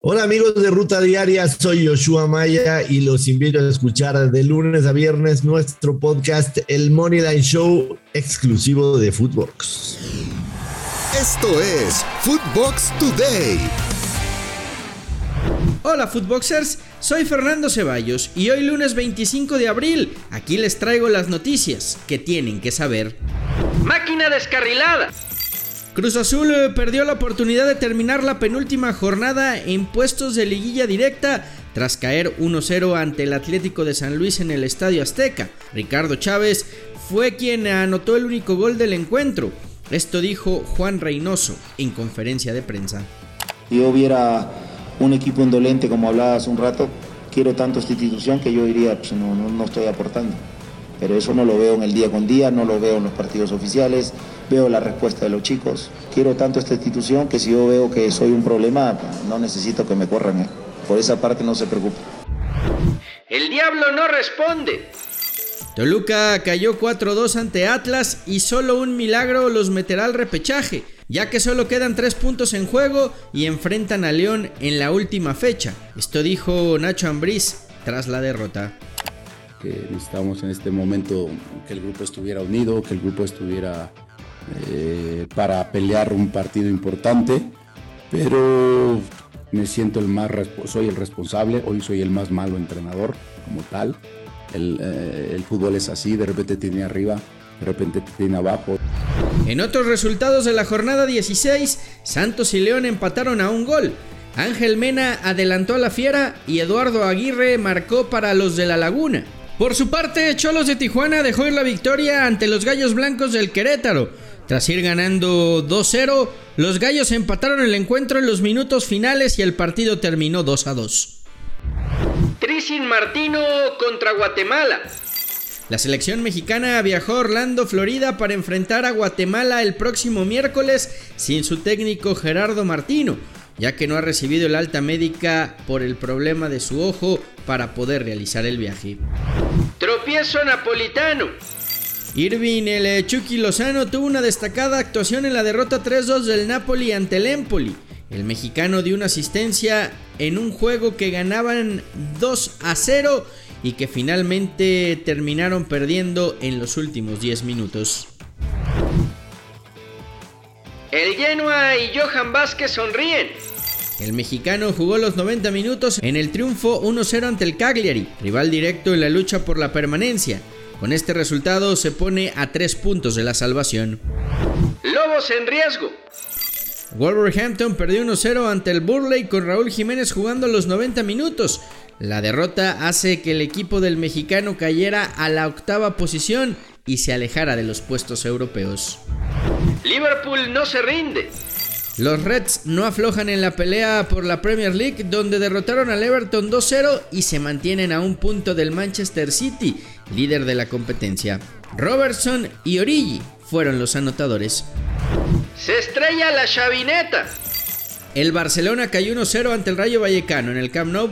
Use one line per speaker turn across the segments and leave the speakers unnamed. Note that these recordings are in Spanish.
Hola amigos de Ruta Diaria, soy Yoshua Maya y los invito a escuchar de lunes a viernes nuestro podcast El Moneyline Show exclusivo de Footbox.
Esto es Footbox Today.
Hola Footboxers, soy Fernando Ceballos y hoy lunes 25 de abril aquí les traigo las noticias que tienen que saber. Máquina descarrilada. Cruz Azul eh, perdió la oportunidad de terminar la penúltima jornada en puestos de liguilla directa tras caer 1-0 ante el Atlético de San Luis en el Estadio Azteca. Ricardo Chávez fue quien anotó el único gol del encuentro. Esto dijo Juan Reynoso en conferencia de prensa.
Yo hubiera un equipo indolente como hablaba hace un rato, quiero tanto esta institución que yo diría, pues no, no estoy aportando. Pero eso no lo veo en el día con día, no lo veo en los partidos oficiales, veo la respuesta de los chicos. Quiero tanto esta institución que si yo veo que soy un problema, no necesito que me corran. ¿eh? Por esa parte no se preocupe.
El diablo no responde. Toluca cayó 4-2 ante Atlas y solo un milagro los meterá al repechaje, ya que solo quedan 3 puntos en juego y enfrentan a León en la última fecha. Esto dijo Nacho Ambriz tras la derrota
que necesitábamos en este momento que el grupo estuviera unido, que el grupo estuviera eh, para pelear un partido importante, pero me siento el más, soy el responsable, hoy soy el más malo entrenador como tal. Eh, el fútbol es así, de repente tiene arriba, de repente tiene abajo.
En otros resultados de la jornada 16, Santos y León empataron a un gol. Ángel Mena adelantó a la Fiera y Eduardo Aguirre marcó para los de la Laguna. Por su parte, Cholos de Tijuana dejó ir la victoria ante los Gallos Blancos del Querétaro. Tras ir ganando 2-0, los Gallos empataron el encuentro en los minutos finales y el partido terminó 2-2. Trisin Martino contra Guatemala. La selección mexicana viajó a Orlando, Florida para enfrentar a Guatemala el próximo miércoles sin su técnico Gerardo Martino, ya que no ha recibido el alta médica por el problema de su ojo para poder realizar el viaje. Tropiezo napolitano. Irving el Chucky Lozano tuvo una destacada actuación en la derrota 3-2 del Napoli ante el Empoli. El mexicano dio una asistencia en un juego que ganaban 2 0 y que finalmente terminaron perdiendo en los últimos 10 minutos. El Genoa y Johan Vázquez sonríen. El mexicano jugó los 90 minutos en el triunfo 1-0 ante el Cagliari, rival directo en la lucha por la permanencia. Con este resultado se pone a 3 puntos de la salvación. Lobos en riesgo. Wolverhampton perdió 1-0 ante el Burley con Raúl Jiménez jugando los 90 minutos. La derrota hace que el equipo del mexicano cayera a la octava posición y se alejara de los puestos europeos. Liverpool no se rinde. Los Reds no aflojan en la pelea por la Premier League donde derrotaron al Everton 2-0 y se mantienen a un punto del Manchester City, líder de la competencia. Robertson y Origi fueron los anotadores. Se estrella la chavineta. El Barcelona cayó 1-0 ante el Rayo Vallecano en el Camp Nou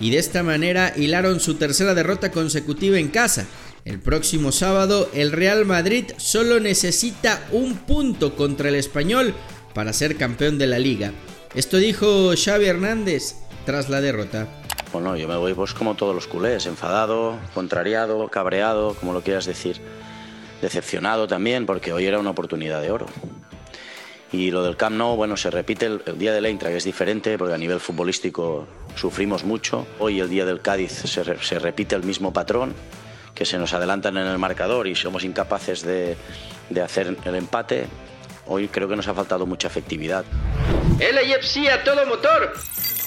y de esta manera hilaron su tercera derrota consecutiva en casa. El próximo sábado el Real Madrid solo necesita un punto contra el español para ser campeón de la liga. Esto dijo Xavi Hernández tras la derrota.
Bueno, yo me voy pues como todos los culés, enfadado, contrariado, cabreado, como lo quieras decir. Decepcionado también porque hoy era una oportunidad de oro. Y lo del Camp Nou, bueno, se repite el, día del Eintracht, que es diferente porque a nivel futbolístico sufrimos mucho. Hoy el día del Cádiz se, repite el mismo patrón, que se nos adelantan en el marcador y somos incapaces de hacer el empate. Hoy creo que nos ha faltado mucha efectividad.
El AFC a todo motor.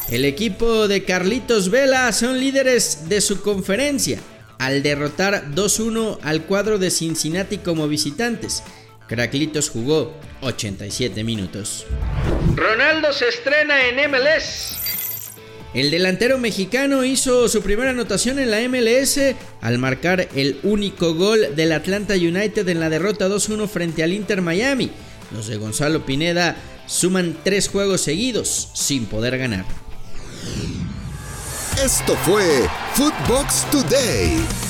El equipo de Carlitos Vela son líderes de su conferencia al derrotar 2-1 al cuadro de Cincinnati como visitantes. Craclitos jugó 87 minutos. Ronaldo se estrena en MLS. El delantero mexicano hizo su primera anotación en la MLS al marcar el único gol del Atlanta United en la derrota 2-1 frente al Inter Miami. Los de Gonzalo Pineda suman tres juegos seguidos sin poder ganar.
Esto fue Footbox Today.